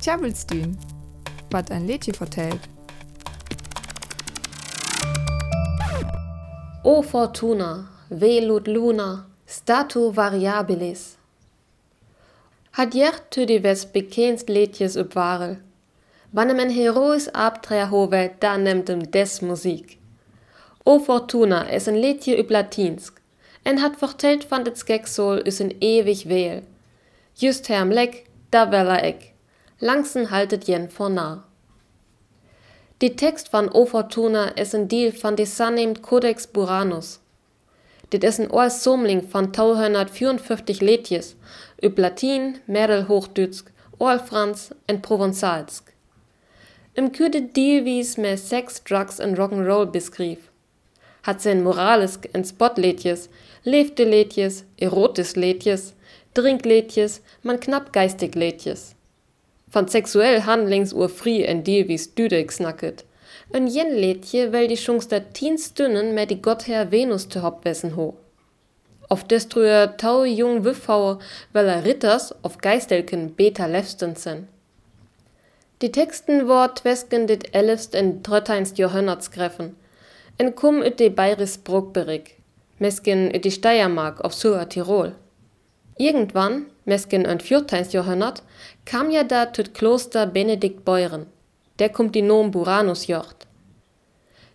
Tjabelstün, wat ein Liedje vertellt. O fortuna, velut luna, statu variabilis. Had jert tu die wes bekendst liedjes op warel. Wanneer men heroïs abtreer hove, da neemt hem des muziek. O fortuna is een liedje op Latinsk en had verteld van het skeksol is een ewig weel. Just herm lek, da weller ik. Langsen haltet jen voor na. Die tekst van O Fortuna is een deel van de sanneemt Codex Buranus. Dit is een oorsomling van 254 liedjes op Latin, Middelhoogduits, Oorfrans en Provenzalsk. Im kuurde deelwies met sex, drugs en rock'n'roll beschrief. Hat zijn moralisk en spotliedjes, leefdeliedjes, erotisch liedjes, drinkliedjes, man knapp geistig liedjes. Van seksuell handlingsoerfrie en deelwies duidelijk snakket. Een jen liedje wel die chunks dat tien stunden met die godheer Venus te hopwessen ho. Of destruer tau jung wuffhauer wel er ritters of geistelken beta lefsten zijn. Die teksten wordt twesken dit 11 en 13 Jahrhunderts greffen, en kum ut de Bayris Bruckberig, mesken ut die Steiermark auf Sur Tirol. Irgendwann, mesken ein 14. Jahrhundert, kam ja da tut Kloster Benedikt Beuren, der kommt die Nom Buranus jocht.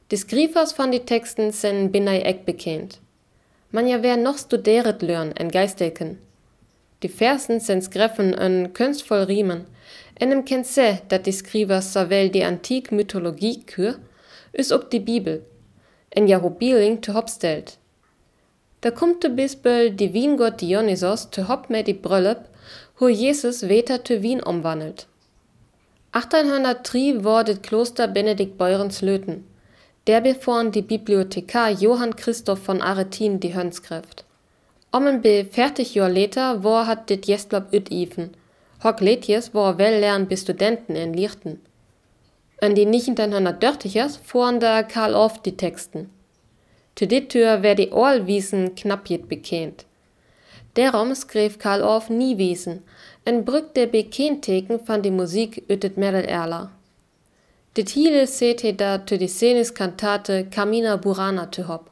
Die Skrivers van die Texten sind binai eck bekannt. Man ja wer noch studeret lörn en geistelken. Die Versen sind greffen en kunstvoll riemen, en em kennt se, dat die Skrivers savel die antik Mythologie kür, is ook die Bibel, en ja hobiling te hopstelt. Da kommt de Bisbel die Wiengott Dionysos te hop met die Brüllep, hoe Jesus weter te Wien umwandelt. 1803 war das Kloster Benedikt Beurens Löten. Der bevorn die Bibliothekar Johann Christoph von Aretin die Hönskräft. Om en be 40 Jahr later war hat dit jestlob üt even. Hock letjes war well lern bis Studenten in Lichten. An die 1930ers fuhren da Karl Orff die Texten. Zu dit Tür wär die Orlwiesen knapp jet bekannt. Derom skrev Karl Orff nie wiesen, en brück der Bekenteken van die Musik ütet Merel Erler. Dit hiele sete da zu die Scenis Kantate Camina Burana te hop,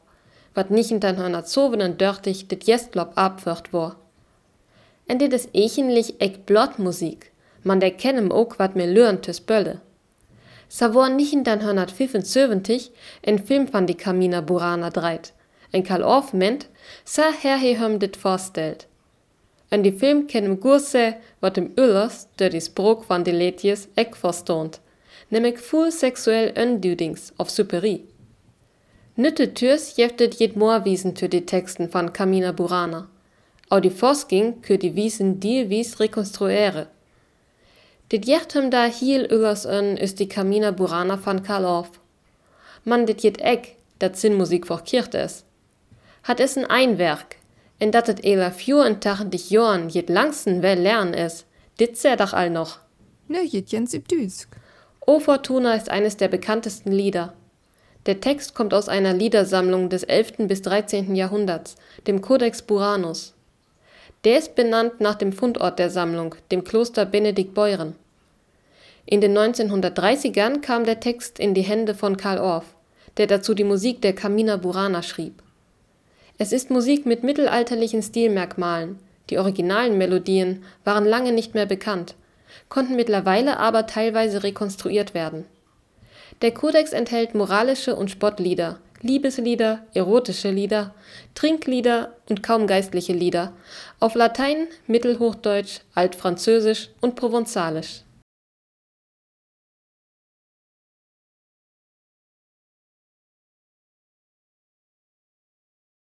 wat nicht in den en dörtig dit jestlob abwört war. En dit is echenlich ek blot Musik, man der kennem ook wat mir lörn tes Bölle. Sa nicht in den 175 en Film van die Camina Burana dreit, en Karl Orff ment, sa her he hem dit vorstellt. En die Film kennem Gurse, wat dem Ullers, der die Sprok van die Letjes ek verstond nämlich full sexuell Undudings auf Superie. Nütte Türs jeftet jed Moorwiesen für die Texten von Camina Burana. Auch die Forsking kür die Wiesen die wies rekonstruere. Dit jechtem da hiel üllers ön ist die Camina Burana von Karl Orff. Man dit jet eck, dat Sinnmusik vor Kircht es. Hat es ein Einwerk, en dat et ela dich Jorn jet langsten well lernen es, dit sehr doch all noch. Ne, jet jens Düsk. O Fortuna ist eines der bekanntesten Lieder. Der Text kommt aus einer Liedersammlung des 11. bis 13. Jahrhunderts, dem Codex Buranus. Der ist benannt nach dem Fundort der Sammlung, dem Kloster Benedikt Beuren. In den 1930ern kam der Text in die Hände von Karl Orff, der dazu die Musik der Camina Burana schrieb. Es ist Musik mit mittelalterlichen Stilmerkmalen. Die originalen Melodien waren lange nicht mehr bekannt konnten mittlerweile aber teilweise rekonstruiert werden. Der Kodex enthält moralische und Spottlieder, Liebeslieder, erotische Lieder, Trinklieder und kaum geistliche Lieder. Auf Latein, Mittelhochdeutsch, Altfranzösisch und Provenzalisch